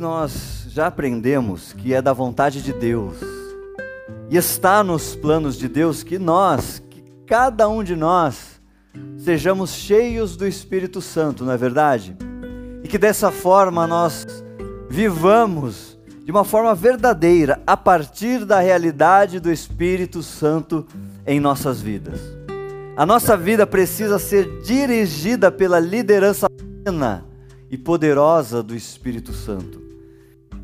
nós já aprendemos que é da vontade de Deus e está nos planos de Deus que nós, que cada um de nós, sejamos cheios do Espírito Santo, não é verdade? E que dessa forma nós vivamos de uma forma verdadeira a partir da realidade do Espírito Santo em nossas vidas. A nossa vida precisa ser dirigida pela liderança plena e poderosa do Espírito Santo.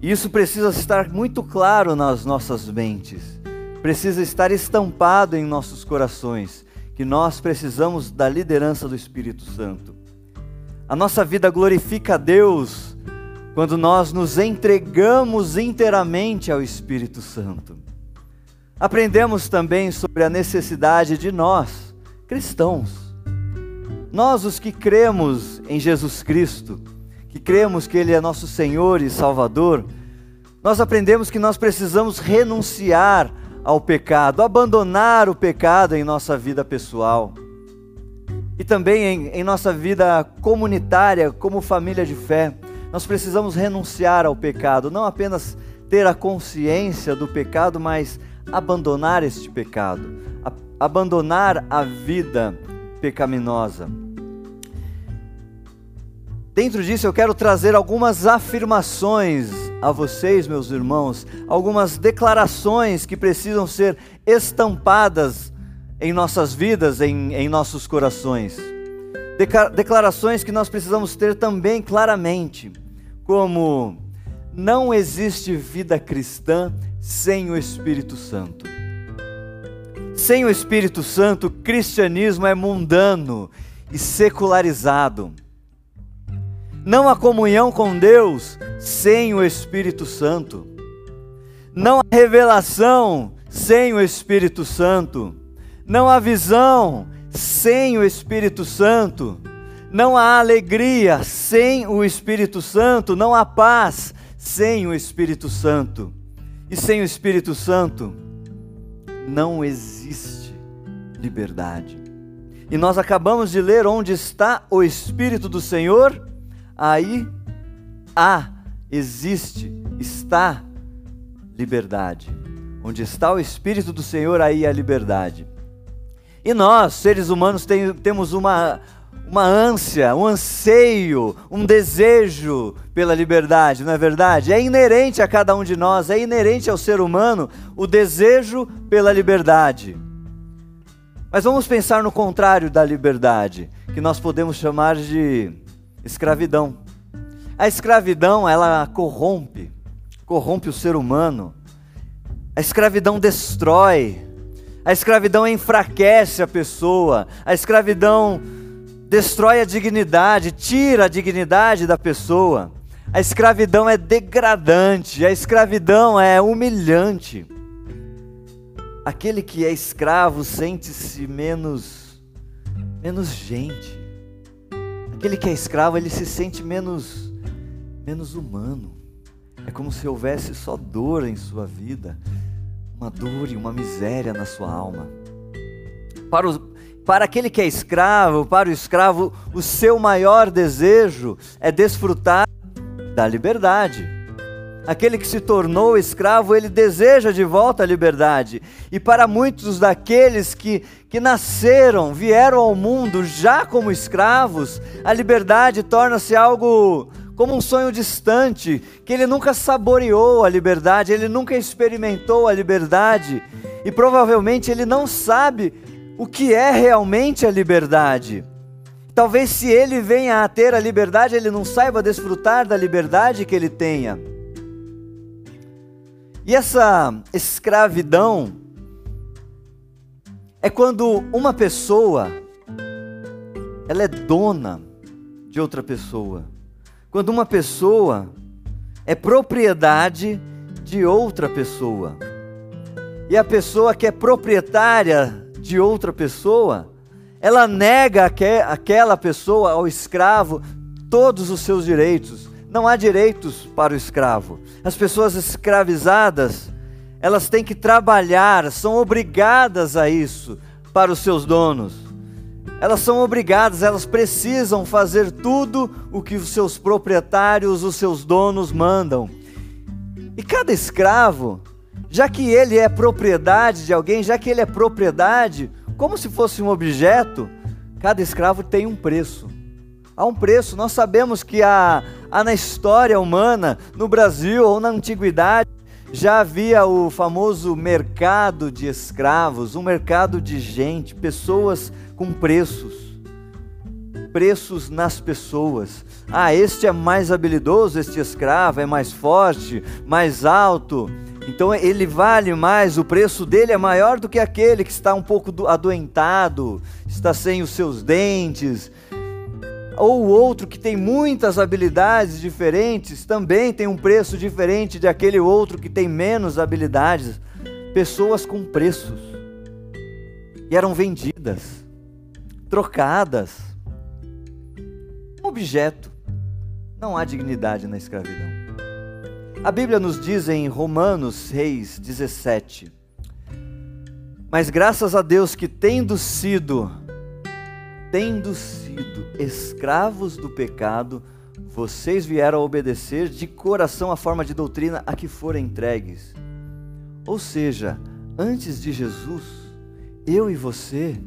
Isso precisa estar muito claro nas nossas mentes, precisa estar estampado em nossos corações, que nós precisamos da liderança do Espírito Santo. A nossa vida glorifica a Deus quando nós nos entregamos inteiramente ao Espírito Santo. Aprendemos também sobre a necessidade de nós, cristãos, nós os que cremos em Jesus Cristo, que cremos que Ele é nosso Senhor e Salvador, nós aprendemos que nós precisamos renunciar ao pecado, abandonar o pecado em nossa vida pessoal e também em, em, nossa vida comunitária, como família de fé. Nós precisamos renunciar ao pecado, não apenas ter a consciência do pecado, mas abandonar este pecado, abandonar a vida pecaminosa. Dentro disso, eu quero trazer algumas afirmações a vocês, meus irmãos, algumas declarações que precisam ser estampadas em nossas vidas, em, em nossos corações. Declarações que nós precisamos ter também claramente, como: não existe vida cristã sem o Espírito Santo. Sem o Espírito Santo, o cristianismo é mundano e secularizado. Não há comunhão com Deus sem o Espírito Santo. Não há revelação sem o Espírito Santo. Não há visão sem o Espírito Santo. Não há alegria sem o Espírito Santo. Não há paz sem o Espírito Santo. E sem o Espírito Santo não existe liberdade. E nós acabamos de ler onde está o Espírito do Senhor aí há, existe, está liberdade. Onde está o Espírito do Senhor, aí há liberdade. E nós, seres humanos, tem, temos uma, uma ânsia, um anseio, um desejo pela liberdade, não é verdade? É inerente a cada um de nós, é inerente ao ser humano o desejo pela liberdade. Mas vamos pensar no contrário da liberdade, que nós podemos chamar de escravidão. A escravidão, ela corrompe, corrompe o ser humano. A escravidão destrói. A escravidão enfraquece a pessoa. A escravidão destrói a dignidade, tira a dignidade da pessoa. A escravidão é degradante, a escravidão é humilhante. Aquele que é escravo sente-se menos menos gente. Aquele que é escravo, ele se sente menos, menos humano. É como se houvesse só dor em sua vida, uma dor e uma miséria na sua alma. Para, o, para aquele que é escravo, para o escravo, o seu maior desejo é desfrutar da liberdade. Aquele que se tornou escravo, ele deseja de volta a liberdade. E para muitos daqueles que, que nasceram, vieram ao mundo já como escravos, a liberdade torna-se algo como um sonho distante, que ele nunca saboreou a liberdade, ele nunca experimentou a liberdade, e provavelmente ele não sabe o que é realmente a liberdade. Talvez se ele venha a ter a liberdade, ele não saiba desfrutar da liberdade que ele tenha. E essa escravidão é quando uma pessoa ela é dona de outra pessoa. Quando uma pessoa é propriedade de outra pessoa. E a pessoa que é proprietária de outra pessoa, ela nega aquela pessoa, ao escravo, todos os seus direitos. Não há direitos para o escravo. As pessoas escravizadas, elas têm que trabalhar, são obrigadas a isso para os seus donos. elas são obrigadas, elas precisam fazer tudo o que os seus proprietários, os seus donos mandam. E cada escravo, já que ele é propriedade de alguém, já que ele é propriedade, como se fosse um objeto, cada escravo tem um preço. Há um preço, nós sabemos que há, há na história humana, no Brasil ou na antiguidade, já havia o famoso mercado de escravos, um mercado de gente, pessoas com preços. Preços nas pessoas. Ah, este é mais habilidoso, este escravo é mais forte, mais alto. Então ele vale mais, o preço dele é maior do que aquele que está um pouco adoentado, está sem os seus dentes. Ou outro que tem muitas habilidades diferentes também tem um preço diferente de aquele outro que tem menos habilidades. Pessoas com preços. E eram vendidas trocadas. Um objeto. Não há dignidade na escravidão. A Bíblia nos diz em Romanos 6, 17: Mas graças a Deus que, tendo sido, tendo sido escravos do pecado, vocês vieram a obedecer de coração a forma de doutrina a que foram entregues. Ou seja, antes de Jesus, eu e você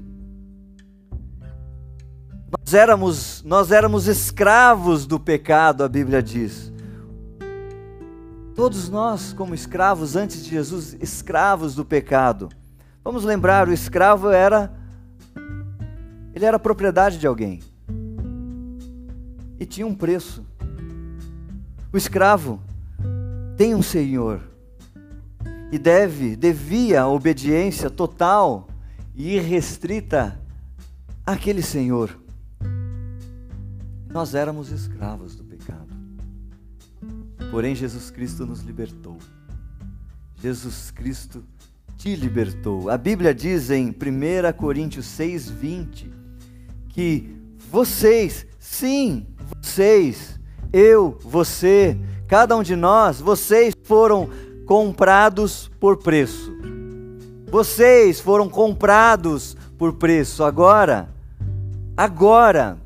nós éramos, nós éramos escravos do pecado, a Bíblia diz. Todos nós, como escravos antes de Jesus, escravos do pecado. Vamos lembrar, o escravo era ele era propriedade de alguém. E tinha um preço. O escravo tem um senhor e deve, devia obediência total e irrestrita àquele senhor. Nós éramos escravos do pecado. Porém, Jesus Cristo nos libertou. Jesus Cristo te libertou. A Bíblia diz em 1 Coríntios 6, 20, que vocês, sim, vocês, eu, você, cada um de nós, vocês foram comprados por preço. Vocês foram comprados por preço. Agora, agora,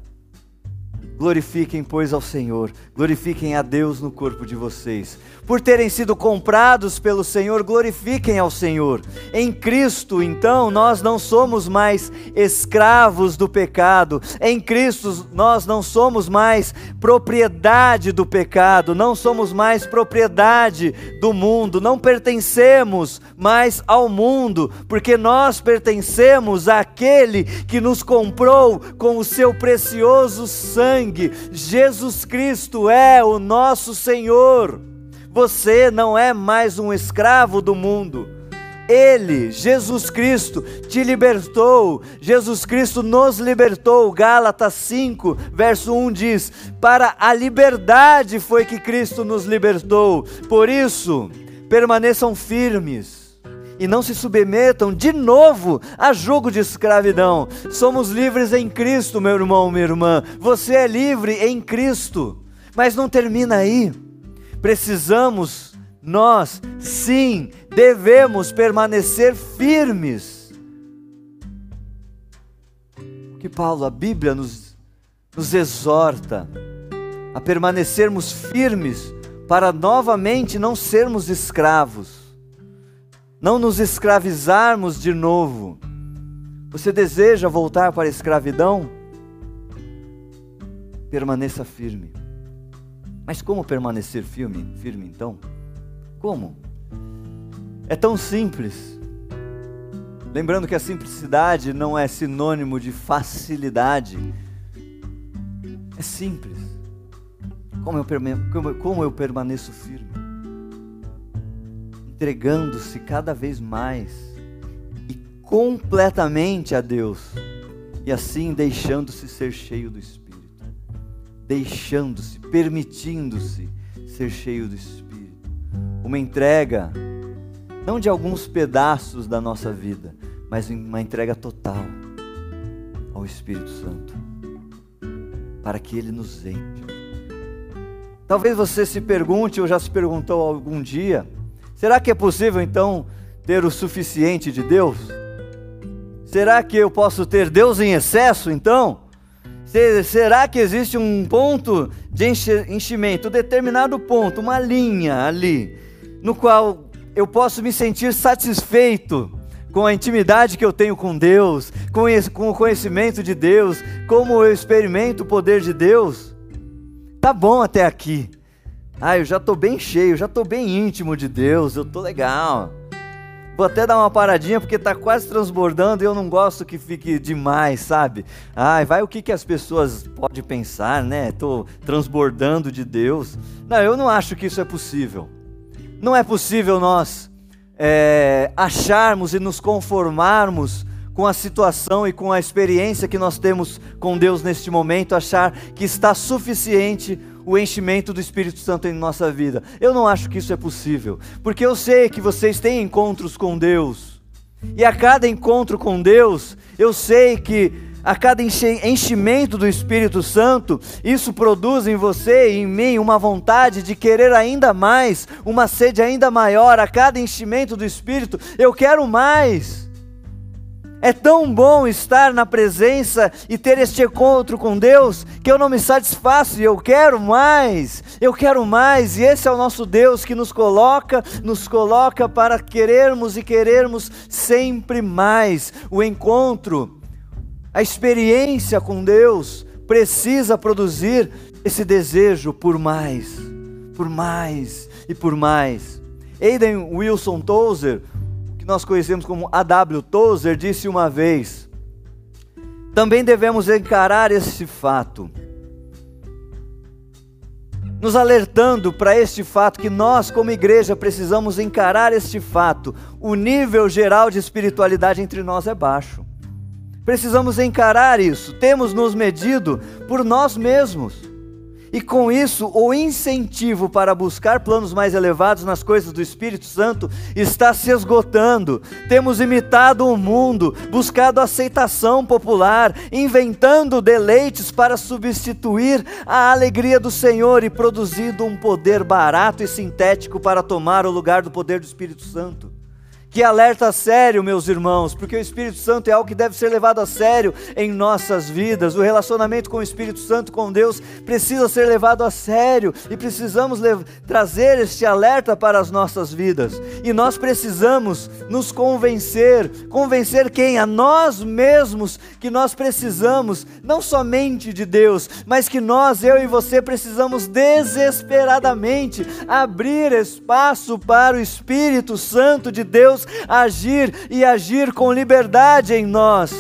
Glorifiquem, pois, ao Senhor, glorifiquem a Deus no corpo de vocês. Por terem sido comprados pelo Senhor, glorifiquem ao Senhor. Em Cristo, então, nós não somos mais escravos do pecado. Em Cristo, nós não somos mais propriedade do pecado, não somos mais propriedade do mundo, não pertencemos mais ao mundo, porque nós pertencemos àquele que nos comprou com o seu precioso sangue sangue. Jesus Cristo é o nosso Senhor. Você não é mais um escravo do mundo. Ele, Jesus Cristo, te libertou. Jesus Cristo nos libertou. Gálatas 5, verso 1 diz: Para a liberdade foi que Cristo nos libertou. Por isso, permaneçam firmes e não se submetam de novo a jogo de escravidão. Somos livres em Cristo, meu irmão, minha irmã. Você é livre em Cristo. Mas não termina aí. Precisamos, nós, sim, devemos permanecer firmes. Que Paulo, a Bíblia nos, nos exorta a permanecermos firmes para novamente não sermos escravos não nos escravizarmos de novo. Você deseja voltar para a escravidão? Permaneça firme. Mas como permanecer firme, firme então? Como? É tão simples. Lembrando que a simplicidade não é sinônimo de facilidade. É simples. Como eu, como, como eu permaneço firme? Entregando-se cada vez mais e completamente a Deus, e assim deixando-se ser cheio do Espírito, deixando-se, permitindo-se ser cheio do Espírito. Uma entrega, não de alguns pedaços da nossa vida, mas uma entrega total ao Espírito Santo, para que Ele nos enche. Talvez você se pergunte, ou já se perguntou algum dia, Será que é possível então ter o suficiente de Deus? Será que eu posso ter Deus em excesso então? Será que existe um ponto de enchimento, um determinado ponto, uma linha ali, no qual eu posso me sentir satisfeito com a intimidade que eu tenho com Deus, com, o conhecimento de Deus, como eu experimento o poder de Deus? Tá bom até aqui. Ah, eu já estou bem cheio, já estou bem íntimo de Deus, eu estou legal. Vou até dar uma paradinha porque está quase transbordando e eu não gosto que fique demais, sabe? Ai, vai o que, que as pessoas podem pensar, né? Estou transbordando de Deus. Não, eu não acho que isso é possível. Não é possível nós é, acharmos e nos conformarmos com a situação e com a experiência que nós temos com Deus neste momento, achar que está suficiente o enchimento do Espírito Santo em nossa vida. Eu não acho que isso é possível, porque eu sei que vocês têm encontros com Deus, e a cada encontro com Deus, eu sei que a cada enchimento do Espírito Santo, isso produz em você e em mim uma vontade de querer ainda mais, uma sede ainda maior. A cada enchimento do Espírito, eu quero mais. É tão bom estar na presença e ter este encontro com Deus que eu não me satisfaço e eu quero mais. Eu quero mais e esse é o nosso Deus que nos coloca, nos coloca para querermos e querermos sempre mais. O encontro, a experiência com Deus precisa produzir esse desejo por mais, por mais e por mais. Aiden Wilson Tozer, que nós conhecemos como A.W. Tozer, disse uma vez: também devemos encarar esse fato, nos alertando para este fato que nós, como igreja, precisamos encarar este fato. O nível geral de espiritualidade entre nós é baixo. Precisamos encarar isso. Temos nos medido por nós mesmos. E com isso, o incentivo para buscar planos mais elevados nas coisas do Espírito Santo está se esgotando. Temos imitado o mundo, buscado aceitação popular, inventando deleites para substituir a alegria do Senhor e produzindo um poder barato e sintético para tomar o lugar do poder do Espírito Santo. Que alerta sério, meus irmãos, porque o Espírito Santo é algo que deve ser levado a sério em nossas vidas. O relacionamento com o Espírito Santo, com Deus, precisa ser levado a sério e precisamos trazer este alerta para as nossas vidas. E nós precisamos nos convencer convencer quem? A nós mesmos que nós precisamos, não somente de Deus, mas que nós, eu e você, precisamos desesperadamente abrir espaço para o Espírito Santo de Deus agir e agir com liberdade em nós.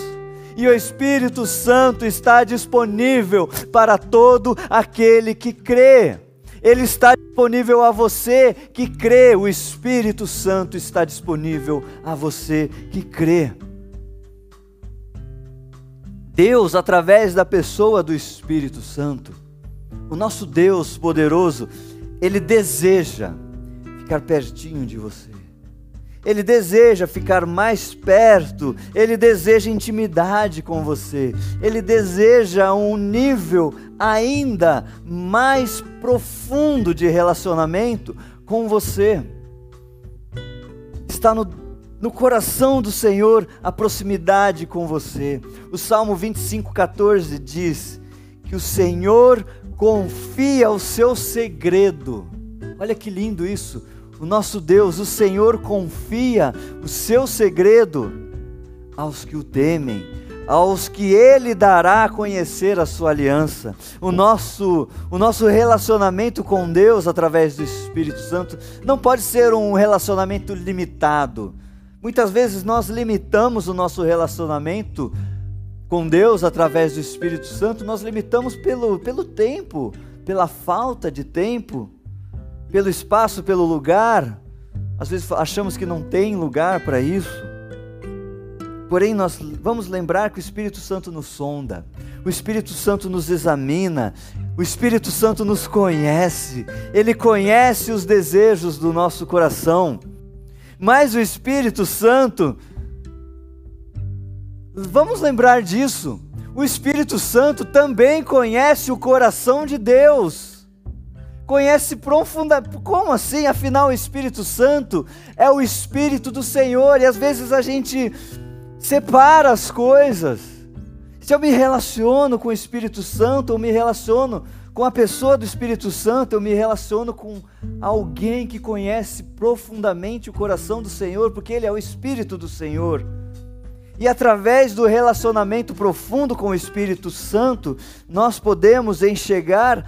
E o Espírito Santo está disponível para todo aquele que crê. Ele está disponível a você que crê. O Espírito Santo está disponível a você que crê. Deus, através da pessoa do Espírito Santo, o nosso Deus poderoso, ele deseja ficar pertinho de você. Ele deseja ficar mais perto, ele deseja intimidade com você, ele deseja um nível ainda mais profundo de relacionamento com você. Está no, no coração do Senhor a proximidade com você. O Salmo 25,14 diz que o Senhor confia o seu segredo. Olha que lindo isso o nosso Deus, o Senhor, confia o seu segredo aos que o temem, aos que Ele dará a conhecer a sua aliança. O nosso, o nosso relacionamento com Deus através do Espírito Santo não pode ser um relacionamento limitado. Muitas vezes nós limitamos o nosso relacionamento com Deus através do Espírito Santo, nós limitamos pelo, pelo tempo, pela falta de tempo pelo espaço, pelo lugar. Às vezes achamos que não tem lugar para isso. Porém, nós vamos lembrar que o Espírito Santo nos sonda, o Espírito Santo nos examina, o Espírito Santo nos conhece, ele conhece os desejos do nosso coração. Mas o Espírito Santo, vamos lembrar disso, o Espírito Santo também conhece o coração de Deus conhece profundamente. Como assim? Afinal, o Espírito Santo é o Espírito do Senhor, e às vezes a gente separa as coisas. Se eu me relaciono com o Espírito Santo, eu me relaciono com a pessoa do Espírito Santo, eu me relaciono com alguém que conhece profundamente o coração do Senhor, porque Ele é o Espírito do Senhor. E através do relacionamento profundo com o Espírito Santo, nós podemos enxergar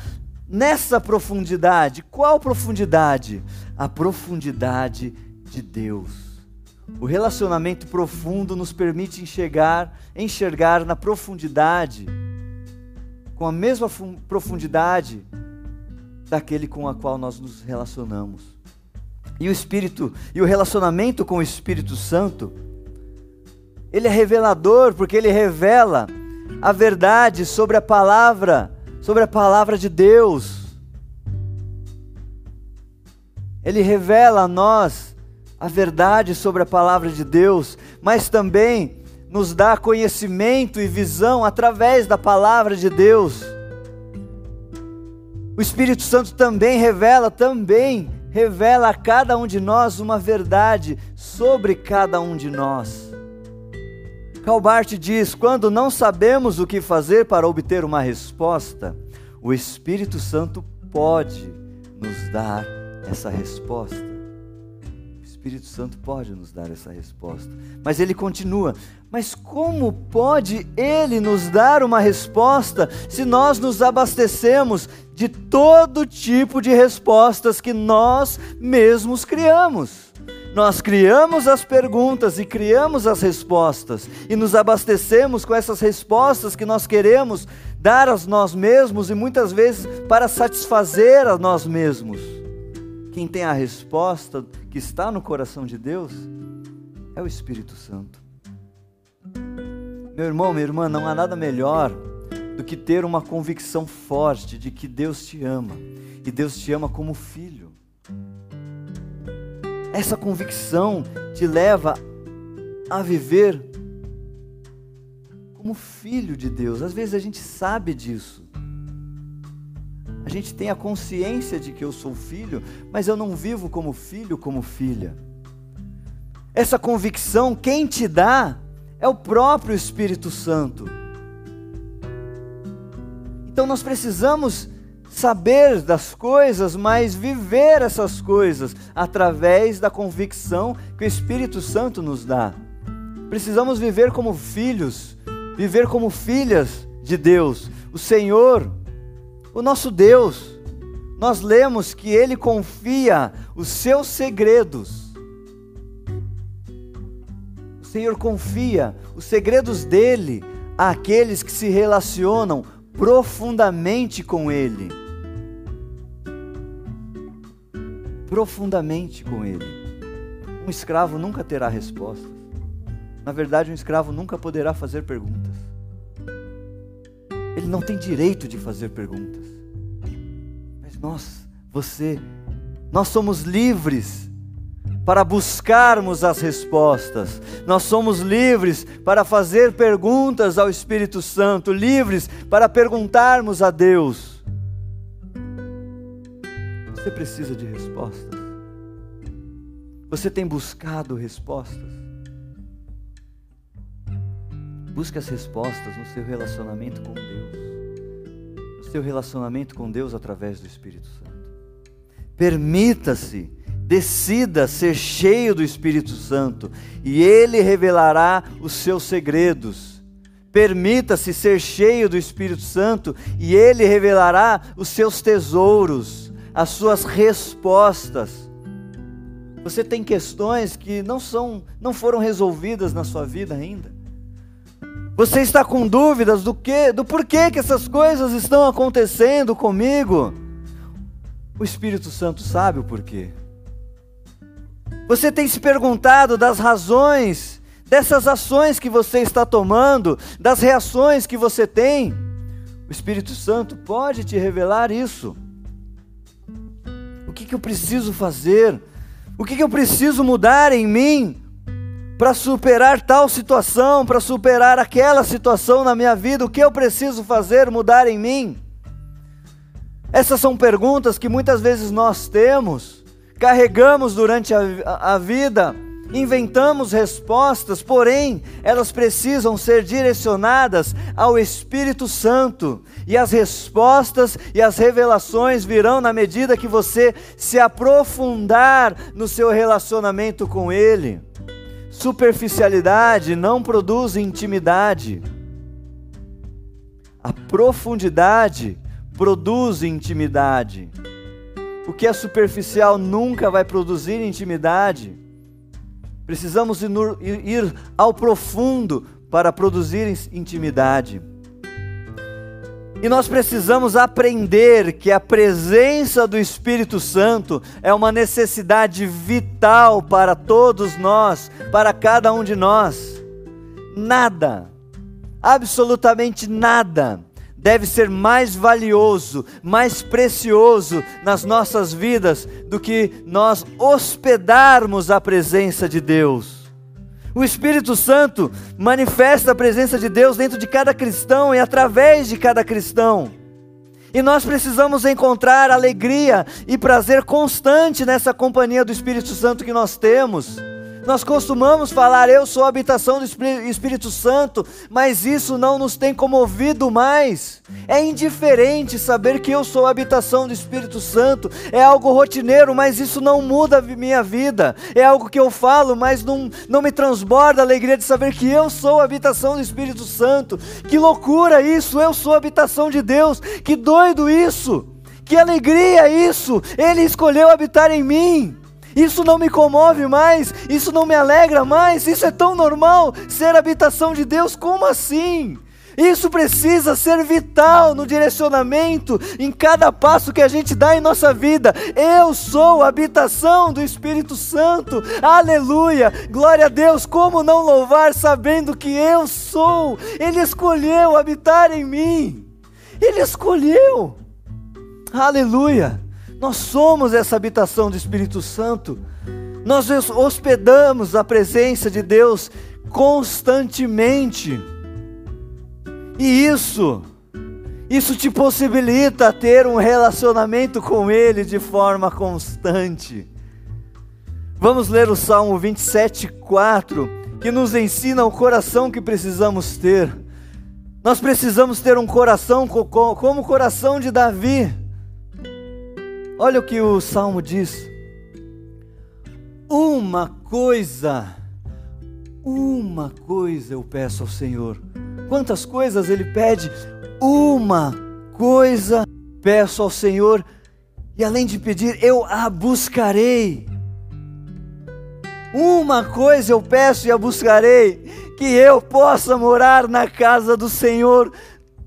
nessa profundidade. Qual profundidade? A profundidade de Deus. O relacionamento profundo nos permite enxergar, enxergar na profundidade, com a mesma profundidade daquele com a qual nós nos relacionamos. E o espírito e o relacionamento com o Espírito Santo, ele é revelador porque ele revela a verdade sobre a palavra, sobre a palavra de Deus. Ele revela a nós a verdade sobre a palavra de Deus, mas também nos dá conhecimento e visão através da palavra de Deus. O Espírito Santo também revela, também revela a cada um de nós uma verdade sobre cada um de nós. Calbart diz: quando não sabemos o que fazer para obter uma resposta, o Espírito Santo pode nos dar essa resposta. Espírito Santo pode nos dar essa resposta. Mas ele continua: Mas como pode ele nos dar uma resposta se nós nos abastecemos de todo tipo de respostas que nós mesmos criamos? Nós criamos as perguntas e criamos as respostas e nos abastecemos com essas respostas que nós queremos dar a nós mesmos e muitas vezes para satisfazer a nós mesmos. Quem tem a resposta que está no coração de Deus é o Espírito Santo. Meu irmão, minha irmã, não há nada melhor do que ter uma convicção forte de que Deus te ama e Deus te ama como filho. Essa convicção te leva a viver como filho de Deus. Às vezes a gente sabe disso, a gente tem a consciência de que eu sou filho, mas eu não vivo como filho, como filha. Essa convicção, quem te dá é o próprio Espírito Santo. Então nós precisamos saber das coisas, mas viver essas coisas através da convicção que o Espírito Santo nos dá. Precisamos viver como filhos, viver como filhas de Deus. O Senhor o nosso Deus, nós lemos que Ele confia os seus segredos. O Senhor confia os segredos dele àqueles que se relacionam profundamente com Ele. Profundamente com Ele. Um escravo nunca terá respostas. Na verdade, um escravo nunca poderá fazer perguntas. Ele não tem direito de fazer perguntas. Mas nós, você, nós somos livres para buscarmos as respostas. Nós somos livres para fazer perguntas ao Espírito Santo, livres para perguntarmos a Deus. Você precisa de respostas. Você tem buscado respostas? Busque as respostas no seu relacionamento com Deus. No seu relacionamento com Deus através do Espírito Santo. Permita-se, decida ser cheio do Espírito Santo e ele revelará os seus segredos. Permita-se ser cheio do Espírito Santo e ele revelará os seus tesouros, as suas respostas. Você tem questões que não são, não foram resolvidas na sua vida ainda. Você está com dúvidas do que, do porquê que essas coisas estão acontecendo comigo? O Espírito Santo sabe o porquê. Você tem se perguntado das razões dessas ações que você está tomando, das reações que você tem? O Espírito Santo pode te revelar isso. Que, que eu preciso fazer? O que, que eu preciso mudar em mim para superar tal situação, para superar aquela situação na minha vida, o que eu preciso fazer mudar em mim? Essas são perguntas que muitas vezes nós temos, carregamos durante a, a vida, inventamos respostas, porém, elas precisam ser direcionadas ao Espírito Santo. E as respostas e as revelações virão na medida que você se aprofundar no seu relacionamento com Ele. Superficialidade não produz intimidade. A profundidade produz intimidade. O que é superficial nunca vai produzir intimidade. Precisamos ir ao profundo para produzir intimidade. E nós precisamos aprender que a presença do Espírito Santo é uma necessidade vital para todos nós, para cada um de nós. Nada, absolutamente nada, deve ser mais valioso, mais precioso nas nossas vidas do que nós hospedarmos a presença de Deus. O Espírito Santo manifesta a presença de Deus dentro de cada cristão e através de cada cristão. E nós precisamos encontrar alegria e prazer constante nessa companhia do Espírito Santo que nós temos. Nós costumamos falar, eu sou a habitação do Espírito Santo, mas isso não nos tem comovido mais. É indiferente saber que eu sou a habitação do Espírito Santo, é algo rotineiro, mas isso não muda a minha vida. É algo que eu falo, mas não, não me transborda a alegria de saber que eu sou a habitação do Espírito Santo. Que loucura isso! Eu sou a habitação de Deus. Que doido isso! Que alegria isso! Ele escolheu habitar em mim. Isso não me comove mais, isso não me alegra mais, isso é tão normal ser habitação de Deus, como assim? Isso precisa ser vital no direcionamento, em cada passo que a gente dá em nossa vida. Eu sou a habitação do Espírito Santo, aleluia, glória a Deus. Como não louvar sabendo que eu sou? Ele escolheu habitar em mim, Ele escolheu, aleluia. Nós somos essa habitação do Espírito Santo. Nós hospedamos a presença de Deus constantemente. E isso, isso te possibilita ter um relacionamento com Ele de forma constante. Vamos ler o Salmo 27, 4, que nos ensina o coração que precisamos ter. Nós precisamos ter um coração como o coração de Davi Olha o que o salmo diz. Uma coisa, uma coisa eu peço ao Senhor. Quantas coisas ele pede? Uma coisa peço ao Senhor, e além de pedir, eu a buscarei. Uma coisa eu peço e a buscarei, que eu possa morar na casa do Senhor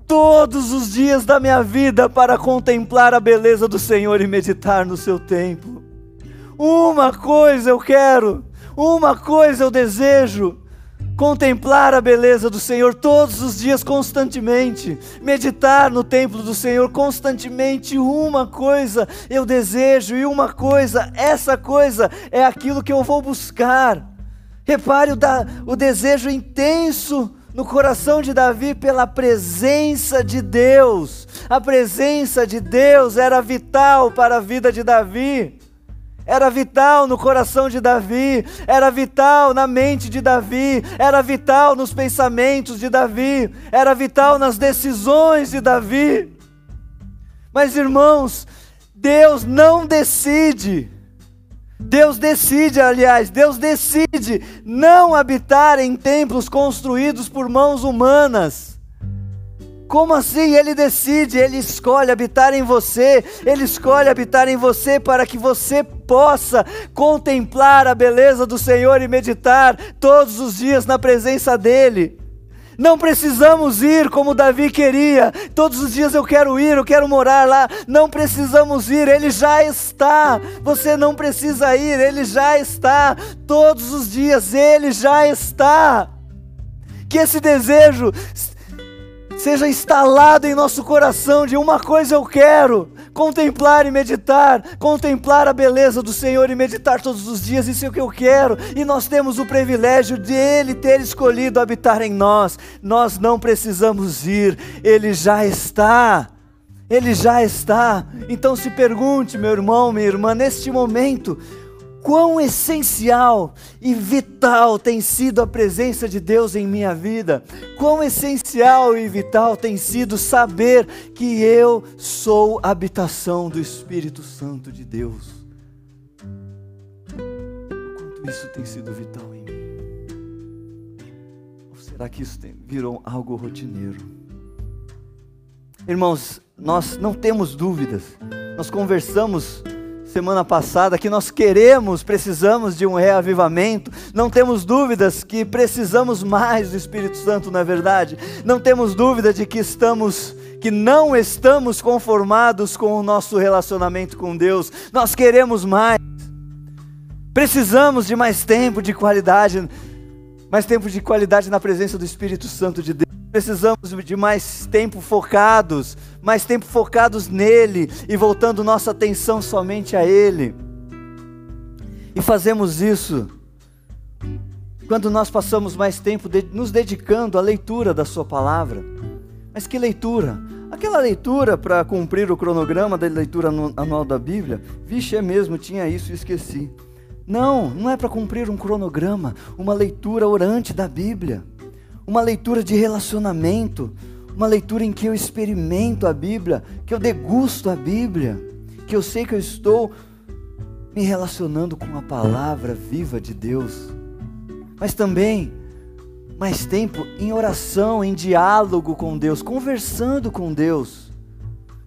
todos os dias da minha vida para contemplar a beleza do Senhor e meditar no seu templo. Uma coisa eu quero, uma coisa eu desejo: contemplar a beleza do Senhor todos os dias, constantemente, meditar no templo do Senhor constantemente. Uma coisa eu desejo, e uma coisa, essa coisa é aquilo que eu vou buscar. Repare o, da, o desejo intenso no coração de Davi pela presença de Deus. A presença de Deus era vital para a vida de Davi. Era vital no coração de Davi, era vital na mente de Davi, era vital nos pensamentos de Davi, era vital nas decisões de Davi. Mas irmãos, Deus não decide Deus decide, aliás, Deus decide não habitar em templos construídos por mãos humanas. Como assim? Ele decide, ele escolhe habitar em você, ele escolhe habitar em você para que você possa contemplar a beleza do Senhor e meditar todos os dias na presença dEle. Não precisamos ir como Davi queria. Todos os dias eu quero ir, eu quero morar lá. Não precisamos ir, ele já está. Você não precisa ir, ele já está. Todos os dias ele já está. Que esse desejo seja instalado em nosso coração de uma coisa eu quero, contemplar e meditar, contemplar a beleza do Senhor e meditar todos os dias, isso é o que eu quero, e nós temos o privilégio de Ele ter escolhido habitar em nós, nós não precisamos ir, Ele já está. Ele já está. Então se pergunte, meu irmão, minha irmã, neste momento, quão essencial e vital tem sido a presença de Deus em minha vida, quão essencial e vital tem sido saber que eu sou habitação do Espírito Santo de Deus. Quanto isso tem sido vital em mim? Ou será que isso virou algo rotineiro? Irmãos, nós não temos dúvidas, nós conversamos semana passada que nós queremos, precisamos de um reavivamento. Não temos dúvidas que precisamos mais do Espírito Santo, não é verdade? Não temos dúvida de que estamos que não estamos conformados com o nosso relacionamento com Deus. Nós queremos mais. Precisamos de mais tempo de qualidade, mais tempo de qualidade na presença do Espírito Santo de Deus. Precisamos de mais tempo focados, mais tempo focados nele e voltando nossa atenção somente a ele. E fazemos isso quando nós passamos mais tempo de, nos dedicando à leitura da Sua palavra. Mas que leitura? Aquela leitura para cumprir o cronograma da leitura anual da Bíblia? Vixe, é mesmo, tinha isso e esqueci. Não, não é para cumprir um cronograma, uma leitura orante da Bíblia uma leitura de relacionamento, uma leitura em que eu experimento a Bíblia, que eu degusto a Bíblia, que eu sei que eu estou me relacionando com a palavra viva de Deus. Mas também mais tempo em oração, em diálogo com Deus, conversando com Deus.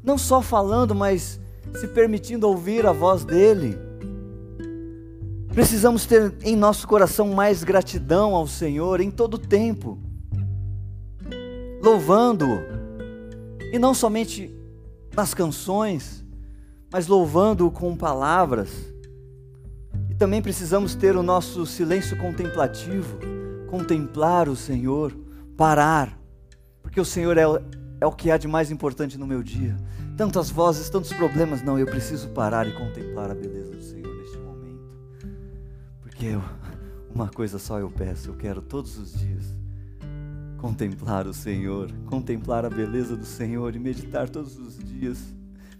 Não só falando, mas se permitindo ouvir a voz dele. Precisamos ter em nosso coração mais gratidão ao Senhor em todo tempo louvando-o. E não somente nas canções, mas louvando-o com palavras. E também precisamos ter o nosso silêncio contemplativo, contemplar o Senhor, parar, porque o Senhor é, é o que há de mais importante no meu dia. Tantas vozes, tantos problemas, não, eu preciso parar e contemplar a beleza do Senhor neste momento. Porque eu, uma coisa só eu peço, eu quero todos os dias contemplar o Senhor, contemplar a beleza do Senhor e meditar todos os dias.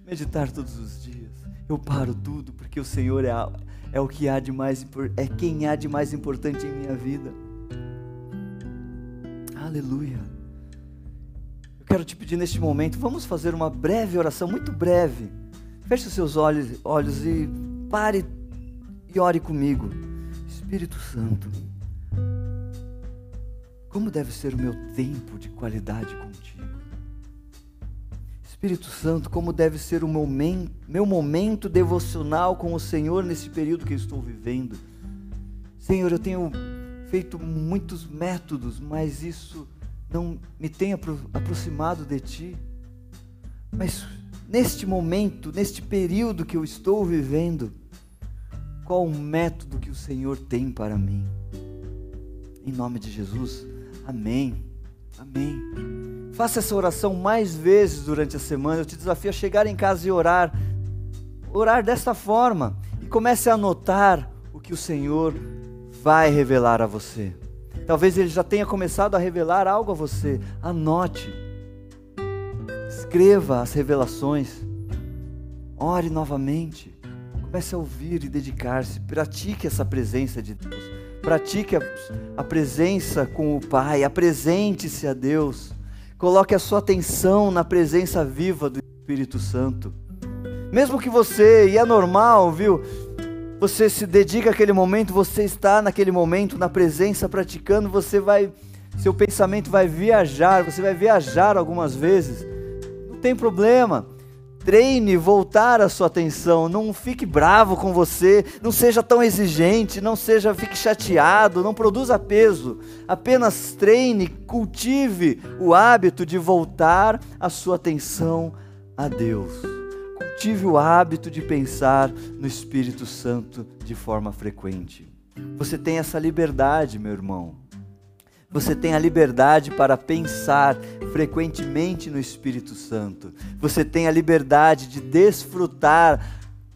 Meditar todos os dias. Eu paro tudo porque o Senhor é, a, é o que há de mais é quem há de mais importante em minha vida. Aleluia. Eu quero te pedir neste momento, vamos fazer uma breve oração, muito breve. Feche os seus olhos, olhos e pare e ore comigo. Espírito Santo. Como deve ser o meu tempo de qualidade contigo? Espírito Santo, como deve ser o meu, momento devocional com o Senhor nesse período que eu estou vivendo? Senhor, eu tenho feito muitos métodos, mas isso não me tem apro aproximado de Ti. Mas neste momento, neste período que eu estou vivendo, qual o método que o Senhor tem para mim? Em nome de Jesus. Amém. Amém. Faça essa oração mais vezes durante a semana. Eu te desafio a chegar em casa e orar. Orar desta forma. E comece a anotar o que o Senhor vai revelar a você. Talvez Ele já tenha começado a revelar algo a você. Anote. Escreva as revelações. Ore novamente. Comece a ouvir e dedicar-se. Pratique essa presença de Deus. Pratique a, a presença com o Pai, apresente-se a Deus. Coloque a sua atenção na presença viva do Espírito Santo. Mesmo que você, e é normal, viu? Você se dedica àquele momento, você está naquele momento, na presença, praticando, você vai, seu pensamento vai viajar, você vai viajar algumas vezes. Não tem problema treine voltar a sua atenção, não fique bravo com você, não seja tão exigente, não seja fique chateado, não produza peso. Apenas treine, cultive o hábito de voltar a sua atenção a Deus. Cultive o hábito de pensar no Espírito Santo de forma frequente. Você tem essa liberdade, meu irmão. Você tem a liberdade para pensar frequentemente no Espírito Santo. Você tem a liberdade de desfrutar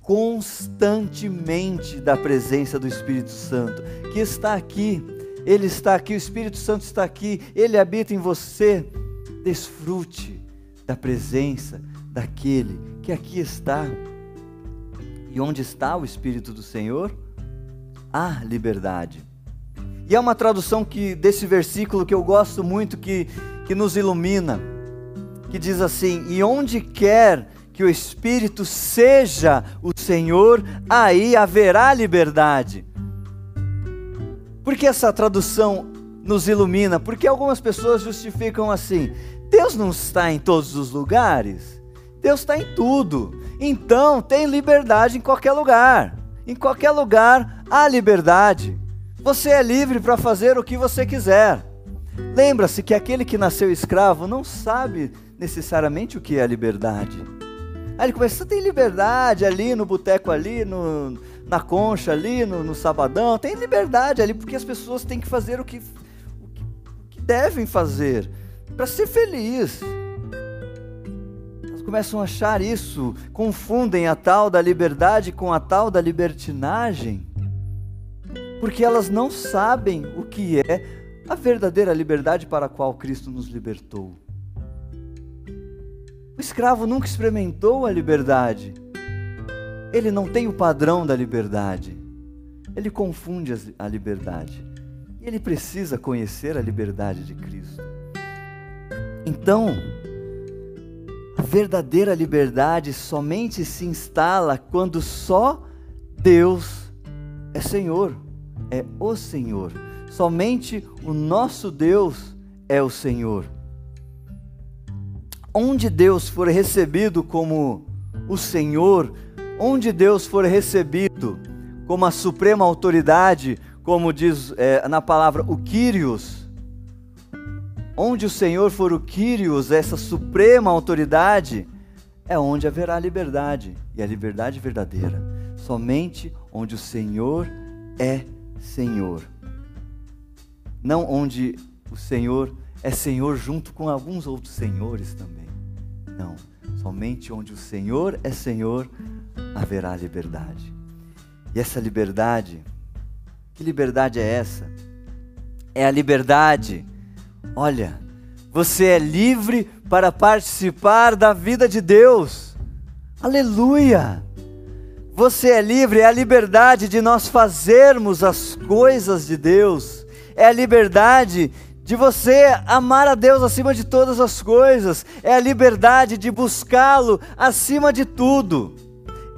constantemente da presença do Espírito Santo, que está aqui. Ele está aqui, o Espírito Santo está aqui, ele habita em você. Desfrute da presença daquele que aqui está. E onde está o Espírito do Senhor? a liberdade. E é uma tradução que desse versículo que eu gosto muito, que, que nos ilumina, que diz assim: E onde quer que o Espírito seja o Senhor, aí haverá liberdade. Por que essa tradução nos ilumina? Porque algumas pessoas justificam assim: Deus não está em todos os lugares, Deus está em tudo. Então tem liberdade em qualquer lugar. Em qualquer lugar há liberdade. Você é livre para fazer o que você quiser. Lembra-se que aquele que nasceu escravo não sabe necessariamente o que é a liberdade. Aí ele começa, você tem liberdade ali no boteco ali, no, na concha ali, no, no, sabadão, tem liberdade ali, porque as pessoas têm que fazer o que, o que, o que devem fazer para ser feliz. Elas começam a achar isso, confundem a tal da liberdade com a tal da libertinagem porque elas não sabem o que é a verdadeira liberdade para a qual Cristo nos libertou. O escravo nunca experimentou a liberdade. Ele não tem o padrão da liberdade. Ele confunde a liberdade. Ele precisa conhecer a liberdade de Cristo. Então, a verdadeira liberdade somente se instala quando só Deus é Senhor é o Senhor. Somente o nosso Deus é o Senhor. Onde Deus for recebido como o Senhor, onde Deus for recebido como a suprema autoridade, como diz é, na palavra o Kyrios, onde o Senhor for o Kyrios, essa suprema autoridade, é onde haverá liberdade, e a liberdade verdadeira, somente onde o Senhor é Senhor. Não onde o Senhor é Senhor junto com alguns outros senhores também. Não, somente onde o Senhor é Senhor haverá liberdade. E essa liberdade, que liberdade é essa? É a liberdade. Olha, você é livre para participar da vida de Deus. Aleluia! Você é livre, é a liberdade de nós fazermos as coisas de Deus, é a liberdade de você amar a Deus acima de todas as coisas, é a liberdade de buscá-lo acima de tudo,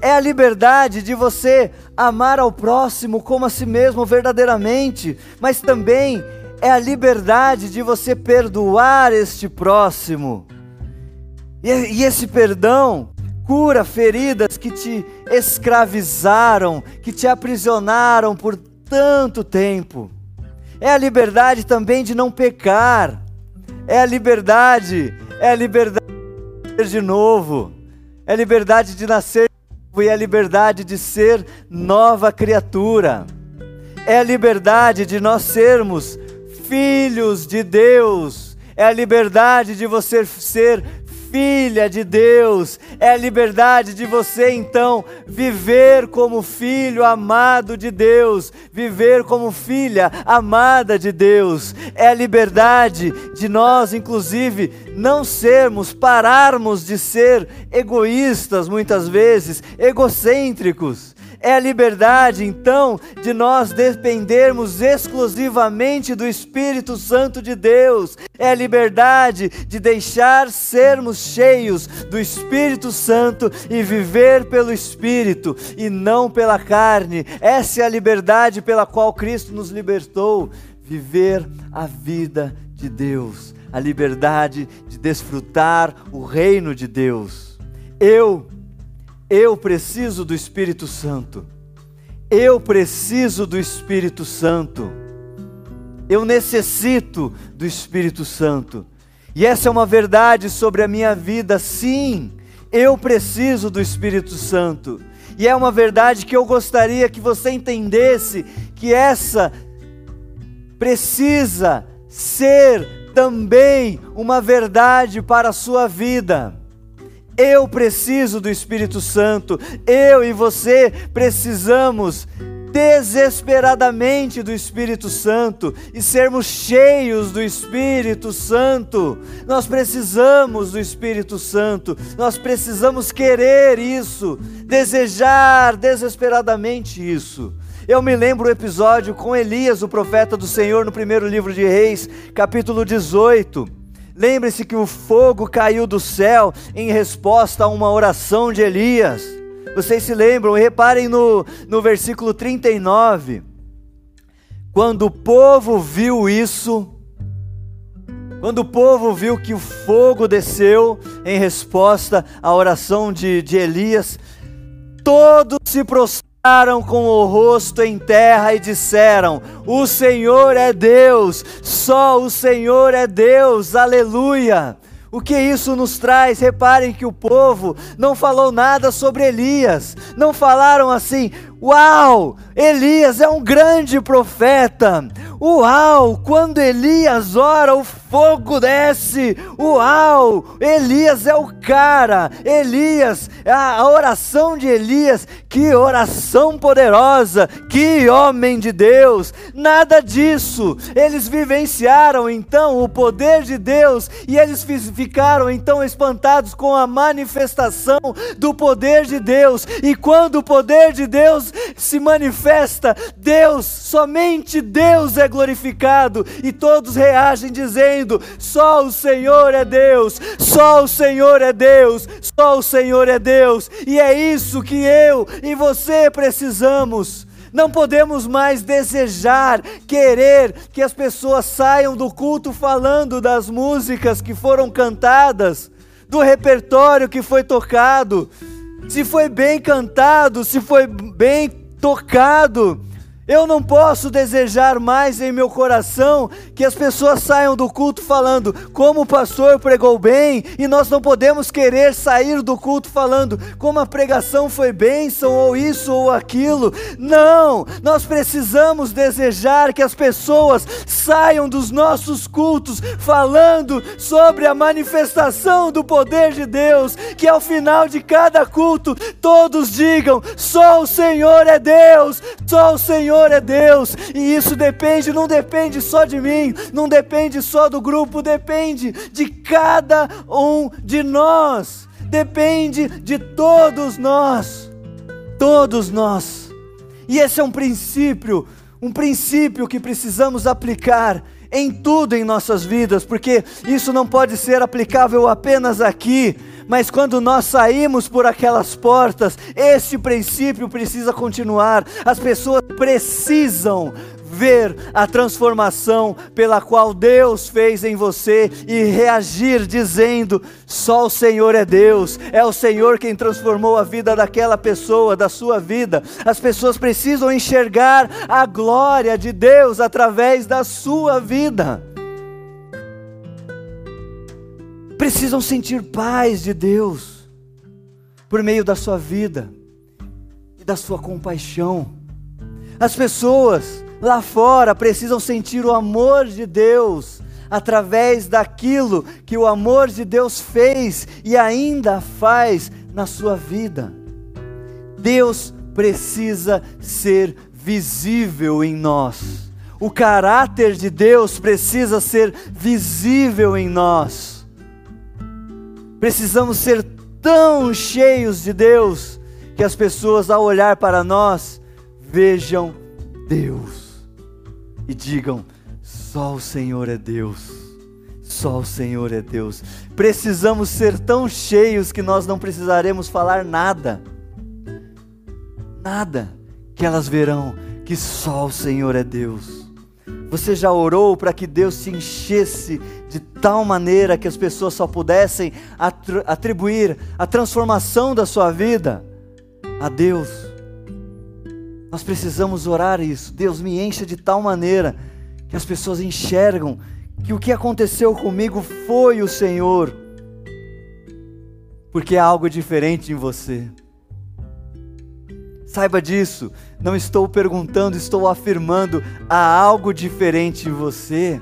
é a liberdade de você amar ao próximo como a si mesmo verdadeiramente, mas também é a liberdade de você perdoar este próximo. E, esse perdão cura feridas que te escravizaram, que te aprisionaram por tanto tempo. É a liberdade também de não pecar. É a liberdade, é a liberdade de nascer de novo. É a liberdade de nascer e é a liberdade de ser nova criatura. É a liberdade de nós sermos filhos de Deus. É a liberdade de você ser filha de Deus, é a liberdade de você então viver como filho amado de Deus, viver como filha amada de Deus, é a liberdade de nós, inclusive, não sermos, pararmos de ser egoístas muitas vezes, egocêntricos é a liberdade, então, de nós dependermos exclusivamente do Espírito Santo de Deus. É a liberdade de deixar sermos cheios do Espírito Santo e viver pelo Espírito e não pela carne. Essa é a liberdade pela qual Cristo nos libertou. Viver a vida de Deus, a liberdade de desfrutar o reino de Deus. Eu eu preciso do Espírito Santo. Eu preciso do Espírito Santo. Eu necessito do Espírito Santo. E essa é uma verdade sobre a minha vida, sim. Eu preciso do Espírito Santo. E é uma verdade que eu gostaria que você entendesse que essa precisa ser também uma verdade para a sua vida. Eu preciso do Espírito Santo. Eu e você precisamos desesperadamente do Espírito Santo e sermos cheios do Espírito Santo. Nós precisamos do Espírito Santo, nós precisamos querer isso, desejar desesperadamente isso. Eu me lembro o episódio com Elias, o profeta do Senhor, no primeiro livro de Reis, capítulo 18. Lembre-se que o fogo caiu do céu em resposta a uma oração de Elias. Vocês se lembram? Reparem no, no versículo 39. Quando o povo viu isso, quando o povo viu que o fogo desceu em resposta à oração de, de Elias, todos se prostraram com o rosto em terra e disseram: O Senhor é Deus, só o Senhor é Deus, aleluia. O que isso nos traz? Reparem que o povo não falou nada sobre Elias, não falaram assim: Uau, Elias é um grande profeta. Uau, quando Elias ora, o fogo desce. Uau, Elias é o cara. Elias, a, a oração de Elias, que oração poderosa, que homem de Deus. Nada disso. Eles vivenciaram então o poder de Deus e eles ficaram então espantados com a manifestação do poder de Deus. E quando o poder de Deus se manifesta, Deus, somente Deus é glorificado. E todos reagem dizendo: só o Senhor é Deus, só o Senhor é Deus, só o Senhor é Deus, e é isso que eu e você precisamos. Não podemos mais desejar, querer que as pessoas saiam do culto falando das músicas que foram cantadas, do repertório que foi tocado, se foi bem cantado, se foi bem tocado. Eu não posso desejar mais em meu coração que as pessoas saiam do culto falando como o pastor pregou bem, e nós não podemos querer sair do culto falando como a pregação foi bênção, ou isso ou aquilo. Não! Nós precisamos desejar que as pessoas saiam dos nossos cultos falando sobre a manifestação do poder de Deus, que ao final de cada culto todos digam: só o Senhor é Deus, só o Senhor Senhor é Deus, e isso depende, não depende só de mim, não depende só do grupo, depende de cada um de nós, depende de todos nós, todos nós. E esse é um princípio, um princípio que precisamos aplicar em tudo em nossas vidas, porque isso não pode ser aplicável apenas aqui, mas quando nós saímos por aquelas portas, este princípio precisa continuar. As pessoas precisam ver a transformação pela qual Deus fez em você e reagir dizendo: só o Senhor é Deus, é o Senhor quem transformou a vida daquela pessoa, da sua vida. As pessoas precisam enxergar a glória de Deus através da sua vida. Precisam sentir paz de Deus por meio da sua vida e da sua compaixão. As pessoas lá fora precisam sentir o amor de Deus através daquilo que o amor de Deus fez e ainda faz na sua vida. Deus precisa ser visível em nós. O caráter de Deus precisa ser visível em nós. Precisamos ser tão cheios de Deus que as pessoas, ao olhar para nós, vejam Deus e digam: só o Senhor é Deus. Só o Senhor é Deus. Precisamos ser tão cheios que nós não precisaremos falar nada. Nada. Que elas verão que só o Senhor é Deus. Você já orou para que Deus te enchesse de tal maneira que as pessoas só pudessem atribuir a transformação da sua vida a Deus. Nós precisamos orar isso. Deus me encha de tal maneira que as pessoas enxergam que o que aconteceu comigo foi o Senhor, porque há algo diferente em você. Saiba disso, não estou perguntando, estou afirmando, há algo diferente em você.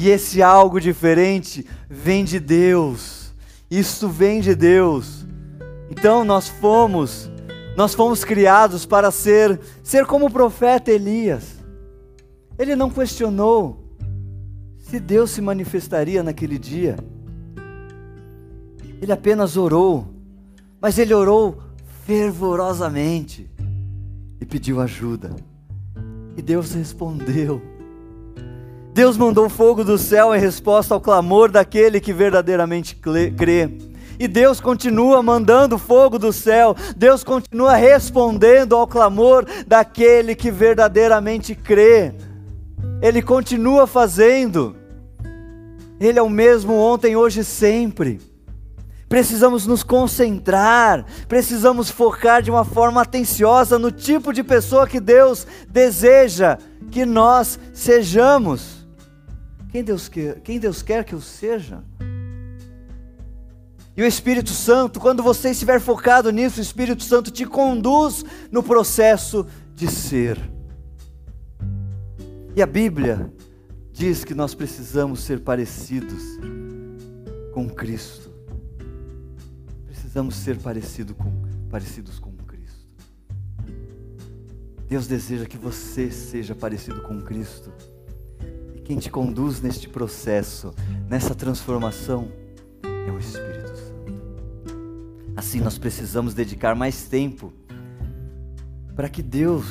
E esse algo diferente vem de Deus. Isso vem de Deus. Então nós fomos, nós fomos criados para ser ser como o profeta Elias. Ele não questionou se Deus se manifestaria naquele dia. Ele apenas orou, mas ele orou fervorosamente e pediu ajuda. E Deus respondeu. Deus mandou fogo do céu em resposta ao clamor daquele que verdadeiramente crê. E Deus continua mandando fogo do céu, Deus continua respondendo ao clamor daquele que verdadeiramente crê. Ele continua fazendo. Ele é o mesmo ontem, hoje e sempre. Precisamos nos concentrar, precisamos focar de uma forma atenciosa no tipo de pessoa que Deus deseja que nós sejamos. Quem Deus quer, quem Deus quer que eu seja? E o Espírito Santo, quando você estiver focado nisso, o Espírito Santo te conduz no processo de ser. E a Bíblia diz que nós precisamos ser parecidos com Cristo. Precisamos ser parecido com, parecidos com Cristo. Deus deseja que você seja parecido com Cristo. Quem te conduz neste processo, nessa transformação, é o Espírito. Assim nós precisamos dedicar mais tempo para que Deus,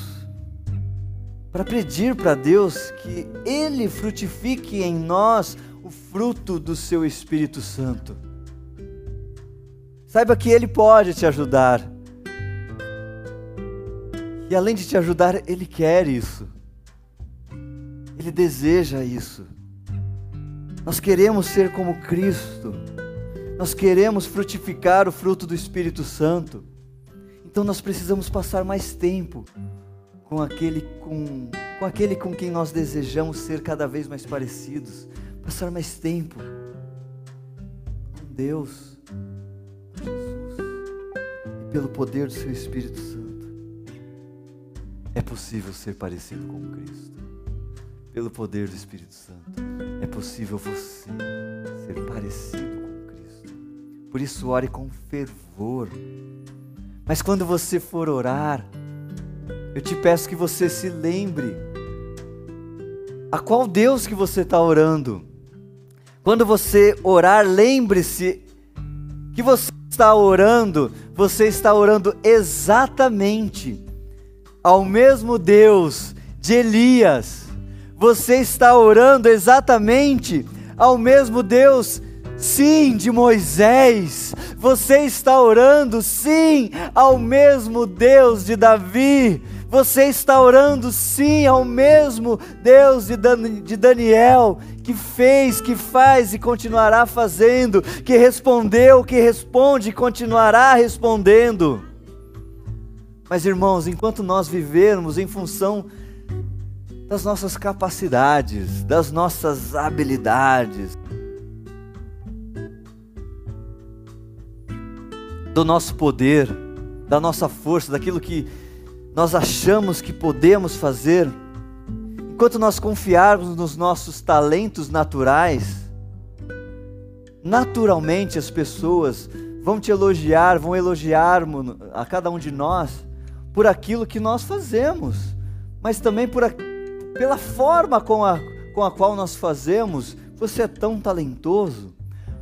para pedir para Deus que Ele frutifique em nós o fruto do Seu Espírito Santo. Saiba que Ele pode te ajudar. E além de te ajudar, Ele quer isso. Ele deseja isso. Nós queremos ser como Cristo. Nós queremos frutificar o fruto do Espírito Santo. Então nós precisamos passar mais tempo com aquele com, com aquele com quem nós desejamos ser cada vez mais parecidos. Passar mais tempo com Deus, com Jesus, e pelo poder do seu Espírito Santo. É possível ser parecido com Cristo. Pelo poder do Espírito Santo, é possível você ser parecido por isso, ore com fervor. Mas quando você for orar, eu te peço que você se lembre a qual Deus que você está orando. Quando você orar, lembre-se que você está orando, você está orando exatamente ao mesmo Deus de Elias. Você está orando exatamente ao mesmo Deus sim, de Moisés. Você está orando, sim, ao mesmo Deus de Davi. Você está orando, sim, ao mesmo Deus de, Dan de Daniel, que fez, que faz e continuará fazendo, que respondeu, que responde e continuará respondendo. Mas, irmãos, enquanto nós vivermos em função das nossas capacidades, das nossas habilidades, do nosso poder, da nossa força, daquilo que nós achamos que podemos fazer, enquanto nós confiarmos nos nossos talentos naturais, naturalmente as pessoas vão te elogiar, vão elogiar a cada um de nós por aquilo que nós fazemos, mas também por a, pela forma com a, com a qual nós fazemos. Você é tão talentoso,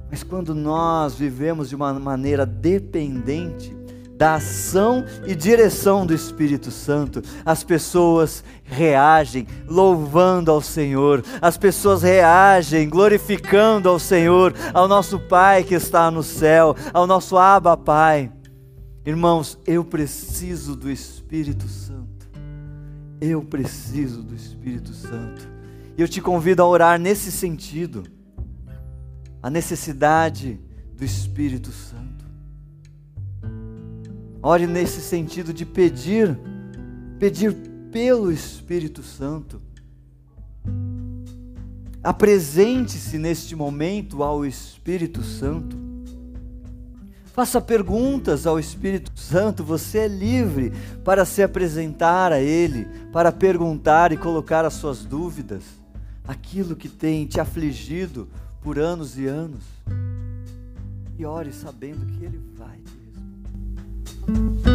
mas quando nós vivemos de uma maneira dependente da ação e direção do Espírito Santo, as pessoas reagem louvando ao Senhor, as pessoas reagem glorificando ao Senhor, ao nosso Pai que está no céu, ao nosso Abba Pai. Irmãos, eu preciso do Espírito Santo. Eu preciso do Espírito Santo. E eu te convido a orar nesse sentido a necessidade do Espírito Santo. Ore nesse sentido de pedir, pedir pelo Espírito Santo. Apresente-se neste momento ao Espírito Santo. Faça perguntas ao Espírito Santo, você é livre para se apresentar a Ele, para perguntar e colocar as suas dúvidas, aquilo que tem te afligido, por anos e anos. E ore sabendo que Ele vai te responder.